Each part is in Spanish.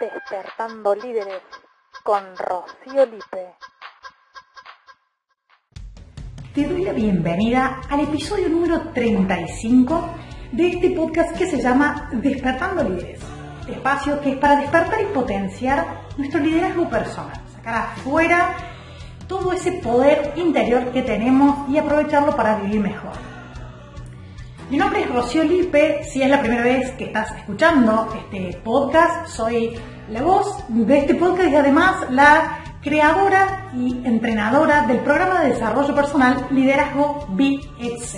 Despertando Líderes con Rocío Lipe. Te doy la bienvenida al episodio número 35 de este podcast que se llama Despertando Líderes. Espacio que es para despertar y potenciar nuestro liderazgo personal, sacar afuera todo ese poder interior que tenemos y aprovecharlo para vivir mejor. Mi nombre es Rocío Lipe, si es la primera vez que estás escuchando este podcast, soy la voz de este podcast y además la creadora y entrenadora del programa de desarrollo personal Liderazgo BX.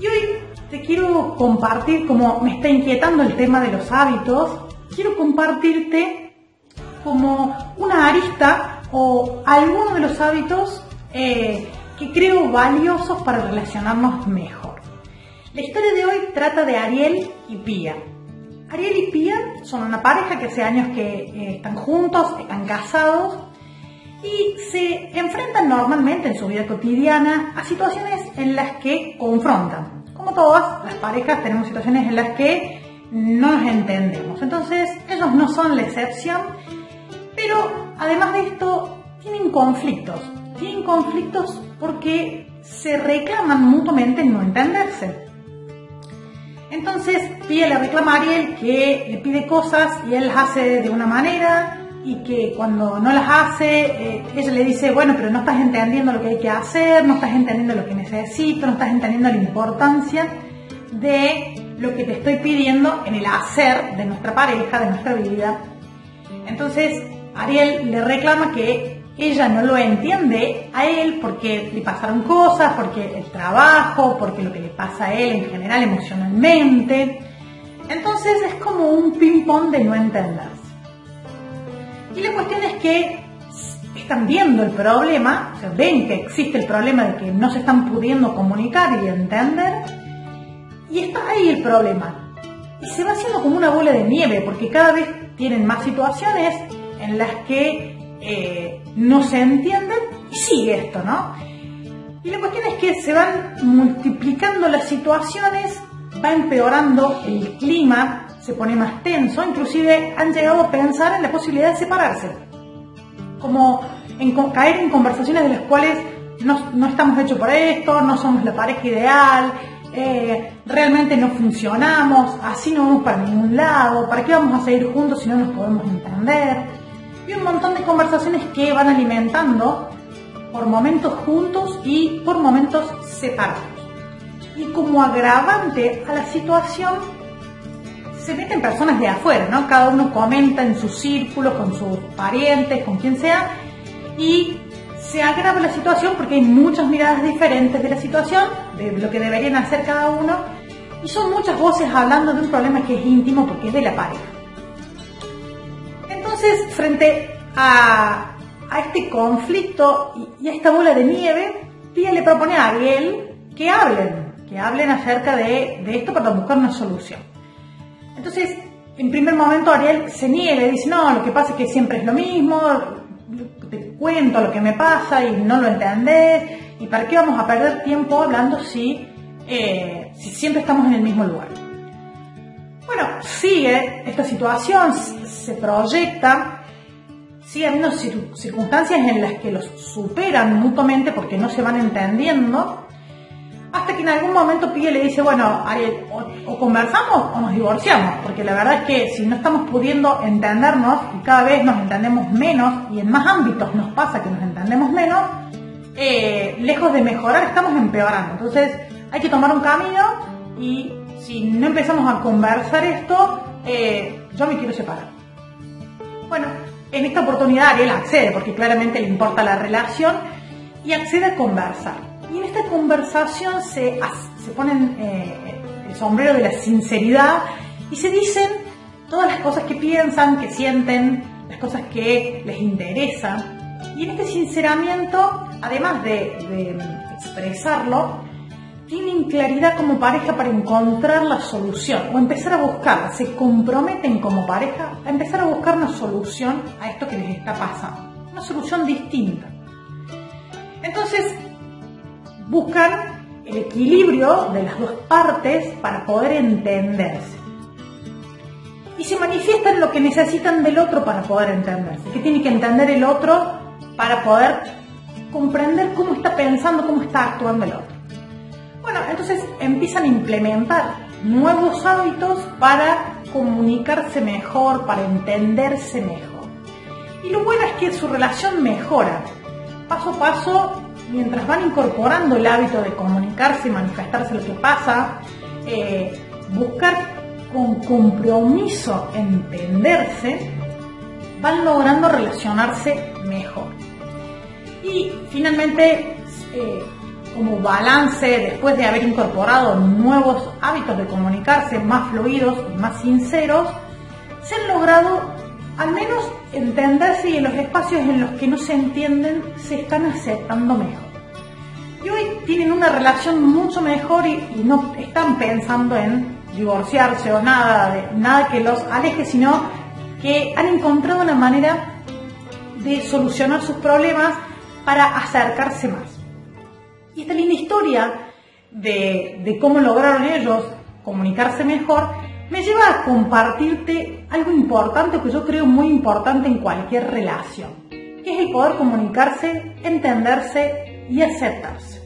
Y hoy te quiero compartir, como me está inquietando el tema de los hábitos, quiero compartirte como una arista o algunos de los hábitos eh, que creo valiosos para relacionarnos mejor. La historia de hoy trata de Ariel y Pía. Ariel y Pía son una pareja que hace años que eh, están juntos, están casados y se enfrentan normalmente en su vida cotidiana a situaciones en las que confrontan. Como todas las parejas tenemos situaciones en las que no nos entendemos. Entonces ellos no son la excepción, pero además de esto tienen conflictos. Tienen conflictos porque se reclaman mutuamente en no entenderse. Entonces Pía le reclama a Ariel que le pide cosas y él las hace de una manera y que cuando no las hace, eh, ella le dice, bueno, pero no estás entendiendo lo que hay que hacer, no estás entendiendo lo que necesito, no estás entendiendo la importancia de lo que te estoy pidiendo en el hacer de nuestra pareja, de nuestra vida. Entonces Ariel le reclama que ella no lo entiende a él porque le pasaron cosas, porque el trabajo, porque lo que le pasa a él en general emocionalmente. Entonces es como un ping-pong de no entenderse. Y la cuestión es que están viendo el problema, o sea, ven que existe el problema de que no se están pudiendo comunicar y entender, y está ahí el problema. Y se va haciendo como una bola de nieve, porque cada vez tienen más situaciones en las que eh, no se entienden y sigue esto, ¿no? Y la cuestión es que se van multiplicando las situaciones, va empeorando el clima, se pone más tenso, inclusive han llegado a pensar en la posibilidad de separarse, como caer en conversaciones de las cuales no, estamos hechos por esto, no somos la pareja ideal, eh, realmente no funcionamos, así no vamos para ningún lado, ¿para qué vamos a seguir juntos si no nos podemos entender? Y un montón de conversaciones que van alimentando por momentos juntos y por momentos separados. Y como agravante a la situación, se meten personas de afuera, ¿no? Cada uno comenta en su círculo, con sus parientes, con quien sea, y se agrava la situación porque hay muchas miradas diferentes de la situación, de lo que deberían hacer cada uno, y son muchas voces hablando de un problema que es íntimo porque es de la pareja. Entonces, frente a, este conflicto y, a esta bola de nieve, Pía le propone a Ariel que hablen, que hablen acerca de, esto para buscar una solución. Entonces, en primer momento Ariel se niega y dice, no, lo que pasa es que siempre es lo mismo, te cuento lo que me pasa y no lo entendés, y para qué vamos a perder tiempo hablando si, eh, si siempre estamos en el mismo lugar. Bueno, sigue esta situación, se proyecta, sigue habiendo circunstancias en las que los superan mutuamente porque no se van entendiendo, hasta que en algún momento Pille le dice, bueno, Ariel, o, conversamos o nos divorciamos, porque la verdad es que si no estamos pudiendo entendernos y cada vez nos entendemos menos y en más ámbitos nos pasa que nos entendemos menos, eh, lejos de mejorar estamos empeorando. Entonces hay que tomar un camino y si no empezamos a conversar esto, eh, yo me quiero separar. Bueno, en esta oportunidad él accede, porque claramente le importa la relación, y accede a conversar. Y en esta conversación se, se ponen eh, el sombrero de la sinceridad y se dicen todas las cosas que piensan, que sienten, las cosas que les interesan. Y en este sinceramiento, además de expresarlo, tienen claridad como pareja para encontrar la solución o empezar a buscarla, se comprometen como pareja a empezar a buscar una solución a esto que les está pasando, una solución distinta. Entonces, buscan el equilibrio de las dos partes para poder entenderse. y se manifiesta en lo que necesitan del otro para poder entenderse, que tiene que entender el otro para poder comprender cómo está pensando, cómo está actuando el otro. Bueno, entonces empiezan a implementar nuevos hábitos para comunicarse mejor, para entenderse mejor. Y lo bueno es que su relación mejora. Paso a paso, mientras van incorporando el hábito de comunicarse y manifestarse lo que pasa, eh, buscar con compromiso entenderse, van logrando relacionarse mejor. Y finalmente, eh, como balance, después de haber incorporado nuevos hábitos de comunicarse más fluidos y más sinceros, se han logrado al menos entenderse y en los espacios en los que no se entienden se están aceptando mejor. Y hoy tienen una relación mucho mejor y, y no están pensando en divorciarse o nada, de, nada que los aleje, sino que han encontrado una manera de solucionar sus problemas para acercarse más. Y esta linda historia de, cómo lograron ellos comunicarse mejor me lleva a compartirte algo importante que yo creo muy importante en cualquier relación, que es el poder comunicarse, entenderse y aceptarse.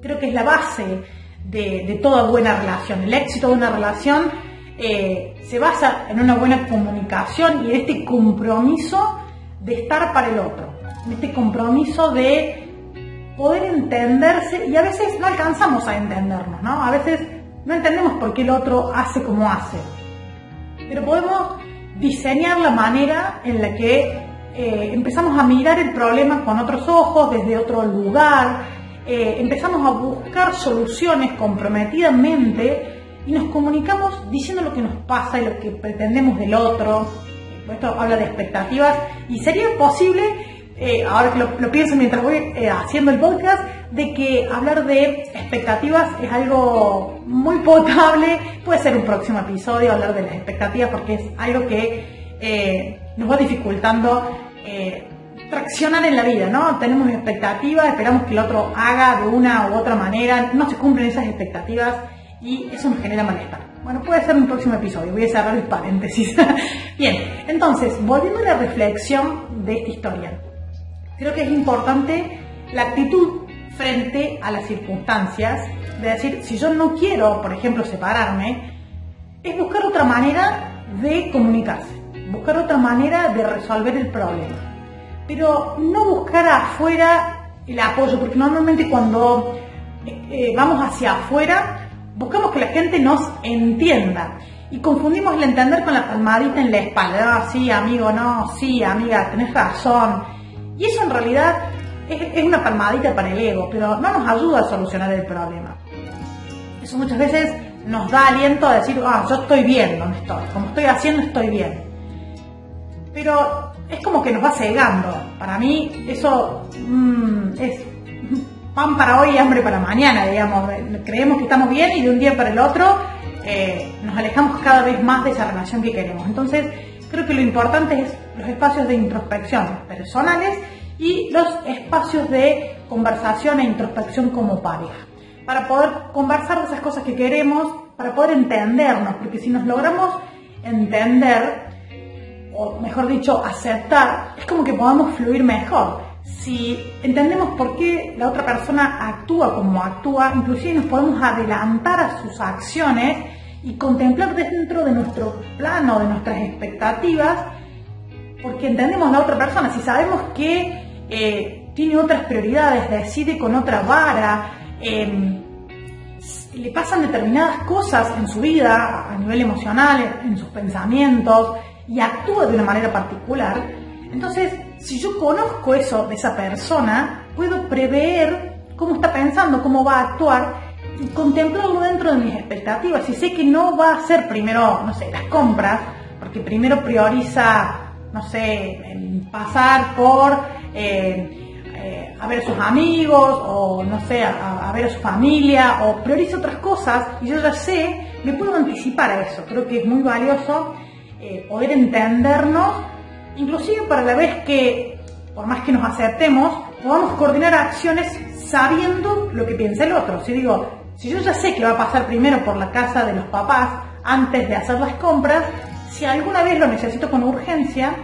Creo que es la base de, de toda buena relación. El éxito de una relación eh, se basa en una buena comunicación y en este compromiso de estar para el otro, en este compromiso de poder entenderse y a veces no alcanzamos a entendernos, ¿no? A veces no entendemos por qué el otro hace como hace, pero podemos diseñar la manera en la que eh, empezamos a mirar el problema con otros ojos, desde otro lugar, eh, empezamos a buscar soluciones comprometidamente y nos comunicamos diciendo lo que nos pasa y lo que pretendemos del otro. Esto habla de expectativas y sería posible eh, ahora que lo, pienso mientras voy eh, haciendo el podcast, de que hablar de expectativas es algo muy potable. Puede ser un próximo episodio hablar de las expectativas porque es algo que eh, nos va dificultando traccionar en la vida, ¿no? Tenemos expectativas, esperamos que el otro haga de una u otra manera, no se cumplen esas expectativas y eso nos genera malestar. Bueno, puede ser un próximo episodio, voy a cerrar el paréntesis. Bien, entonces, volviendo a la reflexión de esta historia. Creo que es importante la actitud frente a las circunstancias, de decir, si yo no quiero, por ejemplo, separarme, es buscar otra manera de comunicarse, buscar otra manera de resolver el problema. Pero no buscar afuera el apoyo, porque normalmente cuando eh, eh, vamos hacia afuera, buscamos que la gente nos entienda. Y confundimos el entender con la palmadita en la espalda. Ah, sí, amigo, no, sí, amiga, tenés razón y eso en realidad es, una palmadita para el ego, pero no nos ayuda a solucionar el problema. Eso muchas veces nos da aliento a decir, ah, yo estoy bien donde estoy, como estoy haciendo estoy bien. Pero es como que nos va cegando. Para mí eso mm, es pan para hoy y hambre para mañana, digamos. Creemos que estamos bien y de un día para el otro eh, nos alejamos cada vez más de esa relación que queremos. Entonces, creo que lo importante es los espacios de introspección personales y los espacios de conversación e introspección como pareja, para poder conversar de esas cosas que queremos, para poder entendernos, porque si nos logramos entender, o mejor dicho, aceptar, es como que podamos fluir mejor. Si entendemos por qué la otra persona actúa como actúa, inclusive nos podemos adelantar a sus acciones y contemplar dentro de nuestro plano, de nuestras expectativas, porque entendemos la otra persona. Si sabemos que eh, tiene otras prioridades, decide con otra vara, em, le pasan determinadas cosas en su vida, a nivel emocional, en sus pensamientos, y actúa de una manera particular, entonces, si yo conozco eso de esa persona, puedo prever cómo está pensando, cómo va a actuar y contemplarlo dentro de mis expectativas. Si sé que no va a ser primero, no sé, las compras, porque primero prioriza no sé, pasar por eh, eh, a ver a sus amigos o no sé, a, ver a su familia o prioriza otras cosas y yo ya sé, me puedo anticipar a eso. Creo que es muy valioso eh, poder entendernos, inclusive para la vez que, por más que nos aceptemos, podamos coordinar acciones sabiendo lo que piensa el otro. Si digo, si yo ya sé que va a pasar primero por la casa de los papás antes de hacer las compras, si alguna vez lo necesito con urgencia,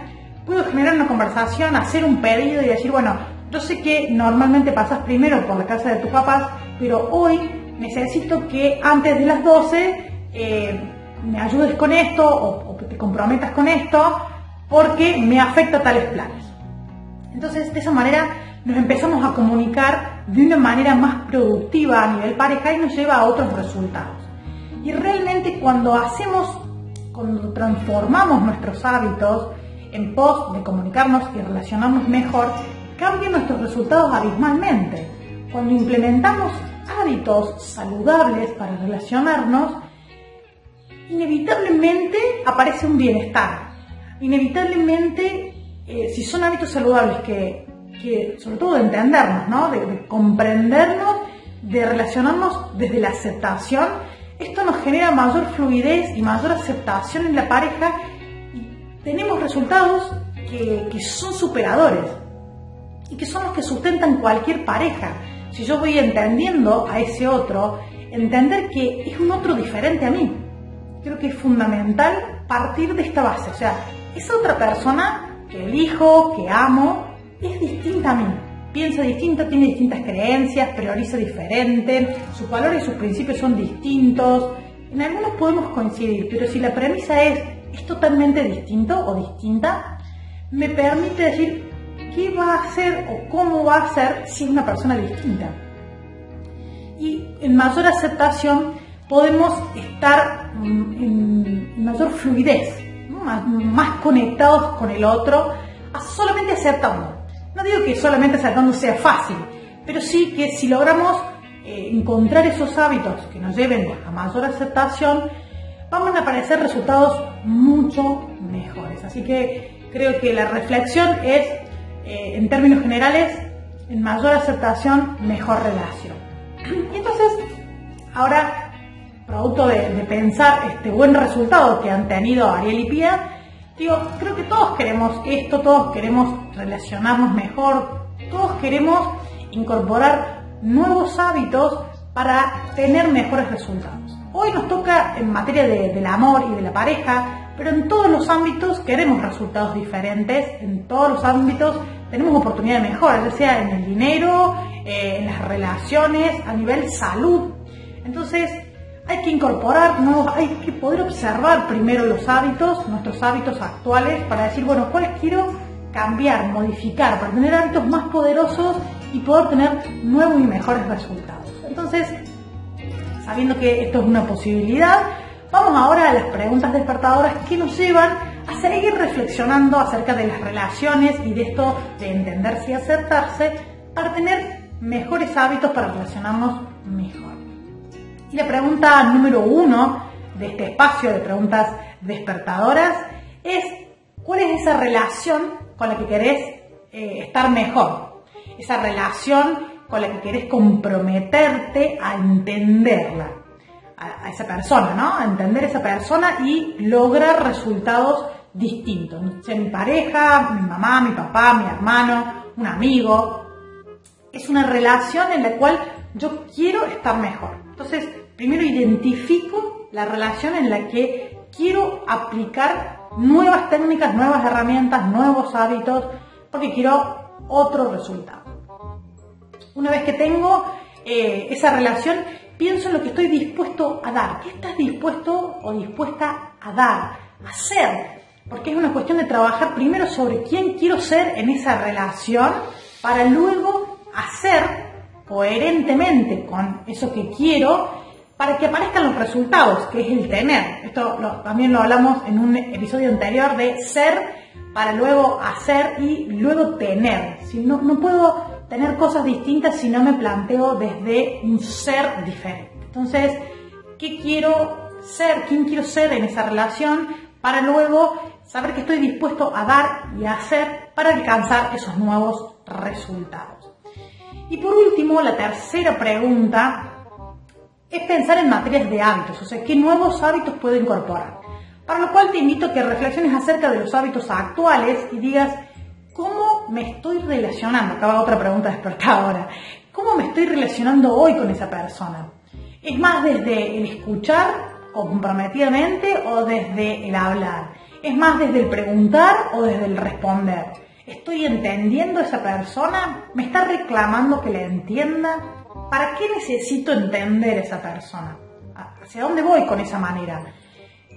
puedo generar una conversación, hacer un pedido y decir, bueno, yo sé que normalmente pasas primero por la casa de tus papás, pero hoy necesito que antes de las 12 eh, me ayudes con esto o, o te comprometas con esto porque me afecta tales planes. Entonces, de esa manera nos empezamos a comunicar de una manera más productiva a nivel pareja y nos lleva a otros resultados. Y realmente cuando hacemos, cuando transformamos nuestros hábitos en pos de comunicarnos y relacionarnos mejor, cambian nuestros resultados abismalmente. Cuando implementamos hábitos saludables para relacionarnos, inevitablemente aparece un bienestar. Inevitablemente, eh, si son hábitos saludables que, que, sobre todo de entendernos, ¿no? de, de comprendernos, de relacionarnos desde la aceptación, esto nos genera mayor fluidez y mayor aceptación en la pareja tenemos resultados que, son superadores y que son los que sustentan cualquier pareja. Si yo voy entendiendo a ese otro, entender que es un otro diferente a mí. Creo que es fundamental partir de esta base. O sea, esa otra persona que elijo, que amo, es distinta a mí. Piensa distinto, tiene distintas creencias, prioriza diferente, sus valores y sus principios son distintos. En algunos podemos coincidir, pero si la premisa es es totalmente distinto o distinta, me permite decir qué va a hacer o cómo va a ser si es una persona distinta. Y en mayor aceptación podemos estar en mayor fluidez, más, más, conectados con el otro, solamente aceptando. No digo que solamente aceptando sea fácil, pero sí que si logramos eh, encontrar esos hábitos que nos lleven a mayor aceptación, van a aparecer resultados mucho mejores. Así que creo que la reflexión es, eh, en términos generales, en mayor aceptación, mejor relación. Y entonces, ahora, producto de, de, pensar este buen resultado que han tenido Ariel y Pia, digo, creo que todos queremos esto, todos queremos relacionarnos mejor, todos queremos incorporar nuevos hábitos para tener mejores resultados. Hoy nos toca en materia de, del amor y de la pareja, pero en todos los ámbitos queremos resultados diferentes, en todos los ámbitos tenemos oportunidad de mejora, ya sea en el dinero, eh, en las relaciones, a nivel salud. Entonces, hay que incorporar, hay que poder observar primero los hábitos, nuestros hábitos actuales, para decir, bueno, ¿cuáles quiero cambiar, modificar, para tener hábitos más poderosos y poder tener nuevos y mejores resultados? Entonces, sabiendo que esto es una posibilidad, vamos ahora a las preguntas despertadoras que nos llevan a seguir reflexionando acerca de las relaciones y de esto de entenderse y acertarse para tener mejores hábitos para relacionarnos mejor. Y la pregunta número uno de este espacio de preguntas despertadoras es ¿cuál es esa relación con la que querés eh, estar mejor? Esa relación con la que querés comprometerte a entenderla, a, esa persona, ¿no? A entender a esa persona y lograr resultados distintos. Sea mi pareja, mi mamá, mi papá, mi hermano, un amigo. Es una relación en la cual yo quiero estar mejor. Entonces, primero identifico la relación en la que quiero aplicar nuevas técnicas, nuevas herramientas, nuevos hábitos, porque quiero otro resultado. Una vez que tengo eh, esa relación, pienso en lo que estoy dispuesto a dar. ¿Qué estás dispuesto o dispuesta a dar, a hacer? Porque es una cuestión de trabajar primero sobre quién quiero ser en esa relación para luego hacer coherentemente con eso que quiero para que aparezcan los resultados, que es el tener. Esto también lo hablamos en un episodio anterior de ser para luego hacer y luego tener. Si no, no puedo tener cosas distintas si no me planteo desde un ser diferente. Entonces, ¿qué quiero ser? ¿Quién quiero ser en esa relación? Para luego saber que estoy dispuesto a dar y a hacer para alcanzar esos nuevos resultados. Y por último, la tercera pregunta es pensar en materias de hábitos, o sea, qué nuevos hábitos puedo incorporar. Para lo cual te invito a que reflexiones acerca de los hábitos actuales y digas, ¿Cómo me estoy relacionando? Acaba otra pregunta despertadora. ¿Cómo me estoy relacionando hoy con esa persona? Es más desde el escuchar comprometidamente o desde el hablar? ¿Es más desde el preguntar o desde el responder? ¿Estoy entendiendo a esa persona? ¿Me está reclamando que le entienda? ¿Para qué necesito entender a esa persona? ¿Hacia dónde voy con esa manera?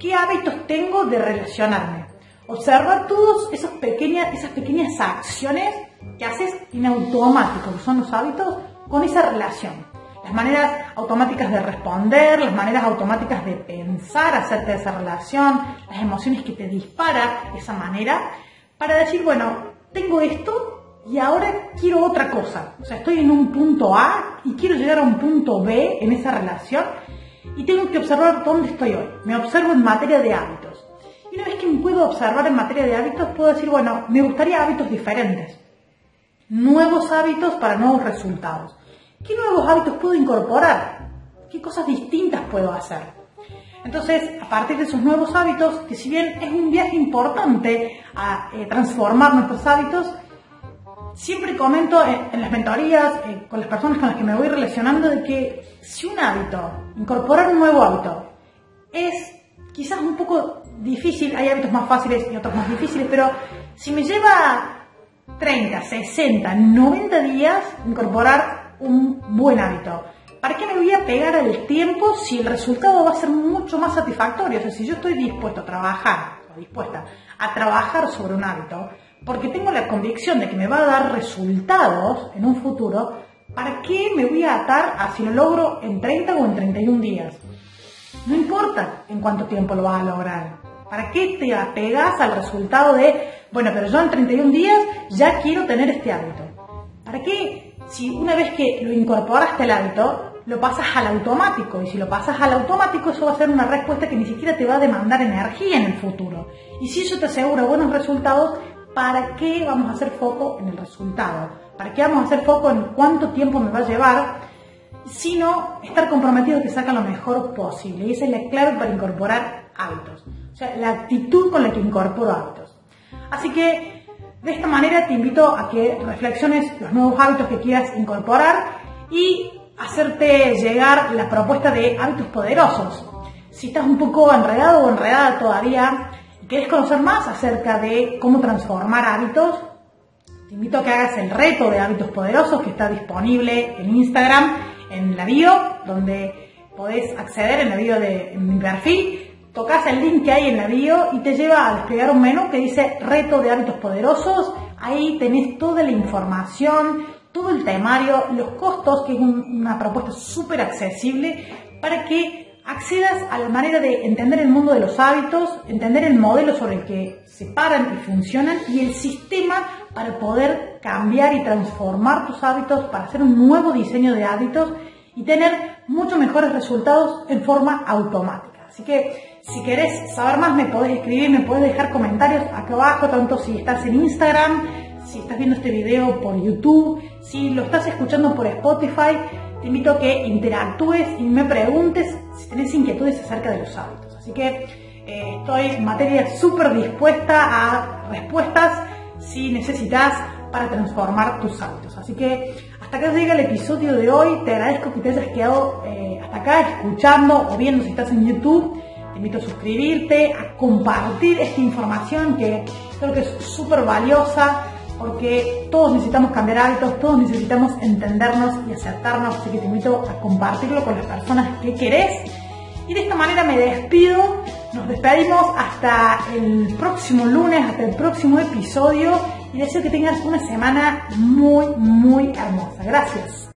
¿Qué hábitos tengo de relacionarme? Observar todas esas pequeñas, esas pequeñas acciones que haces en automático, que son los hábitos, con esa relación las maneras automáticas de responder, las maneras automáticas de pensar acerca de esa relación, las emociones que te dispara esa manera, para decir, bueno, tengo esto y ahora quiero otra cosa. O sea, estoy en un punto A y quiero llegar a un punto B en esa relación y tengo que observar dónde estoy hoy. Me observo en materia de hábitos. Puedo observar en materia de hábitos, puedo decir, bueno, me gustaría hábitos diferentes. Nuevos hábitos para nuevos resultados. ¿Qué nuevos hábitos puedo incorporar? ¿Qué cosas distintas puedo hacer? Entonces, a partir de esos nuevos hábitos, que si bien es un viaje importante a eh, transformar nuestros hábitos, siempre comento en, las mentorías eh, con las personas con las que me voy relacionando de que si un hábito, incorporar un nuevo hábito, es quizás un poco difícil, hay hábitos más fáciles y otros más difíciles, pero si me lleva 30, 60, 90 días incorporar un buen hábito. ¿Para qué me voy a pegar al tiempo si el resultado va a ser mucho más satisfactorio? O sea, si yo estoy dispuesto a trabajar, o dispuesta a trabajar sobre un hábito, porque tengo la convicción de que me va a dar resultados en un futuro, ¿para qué me voy a atar a si lo logro en 30 o en 31 días? No importa en cuánto tiempo lo vas a lograr. ¿Para qué te apegas al resultado de, bueno, pero yo en 31 días ya quiero tener este hábito? ¿Para qué si una vez que lo incorporaste al hábito, lo pasas al automático. Y si lo pasas al automático, eso va a ser una respuesta que ni siquiera te va a demandar energía en el futuro. Y si eso te asegura buenos resultados, ¿para qué vamos a hacer foco en el resultado? ¿Para qué vamos a hacer foco en cuánto tiempo me va a llevar? Sino estar comprometido que saca lo mejor posible. Y esa es la clave para incorporar hábitos. O sea, la actitud con la que incorporo hábitos. Así que de esta manera te invito a que reflexiones los nuevos hábitos que quieras incorporar y hacerte llegar la propuesta de hábitos poderosos. Si estás un poco enredado o enredada todavía y quieres conocer más acerca de cómo transformar hábitos, te invito a que hagas el reto de hábitos poderosos que está disponible en Instagram, en la bio, donde podés acceder en la bio de mi perfil tocas el link que hay en la bio y te lleva a desplegar un menú que dice reto de hábitos poderosos. Ahí tenés toda la información, todo el temario, los costos, que es una propuesta súper accesible para que accedas a la manera de entender el mundo de los hábitos, entender el modelo sobre el que se paran y funcionan y el sistema para poder cambiar y transformar tus hábitos, para hacer un nuevo diseño de hábitos y tener mucho mejores resultados en forma automática. Así que si querés saber más me podés escribir, me podés dejar comentarios acá abajo, tanto si estás en Instagram, si estás viendo este video por YouTube, si lo estás escuchando por Spotify, te invito a que interactúes y me preguntes si tenés inquietudes acerca de los hábitos. Así que eh, estoy en materia súper dispuesta a respuestas si necesitas para transformar tus hábitos. Así que hasta acá llega el episodio de hoy. Te agradezco que te hayas quedado eh, hasta acá escuchando o viendo si estás en YouTube. Te invito a suscribirte, a compartir esta información que creo que es súper valiosa porque todos necesitamos cambiar hábitos, todos necesitamos entendernos y aceptarnos, así que te invito a compartirlo con las personas que querés. Y de esta manera me despido, nos despedimos hasta el próximo lunes, hasta el próximo episodio y deseo que tengas una semana muy, muy hermosa. Gracias.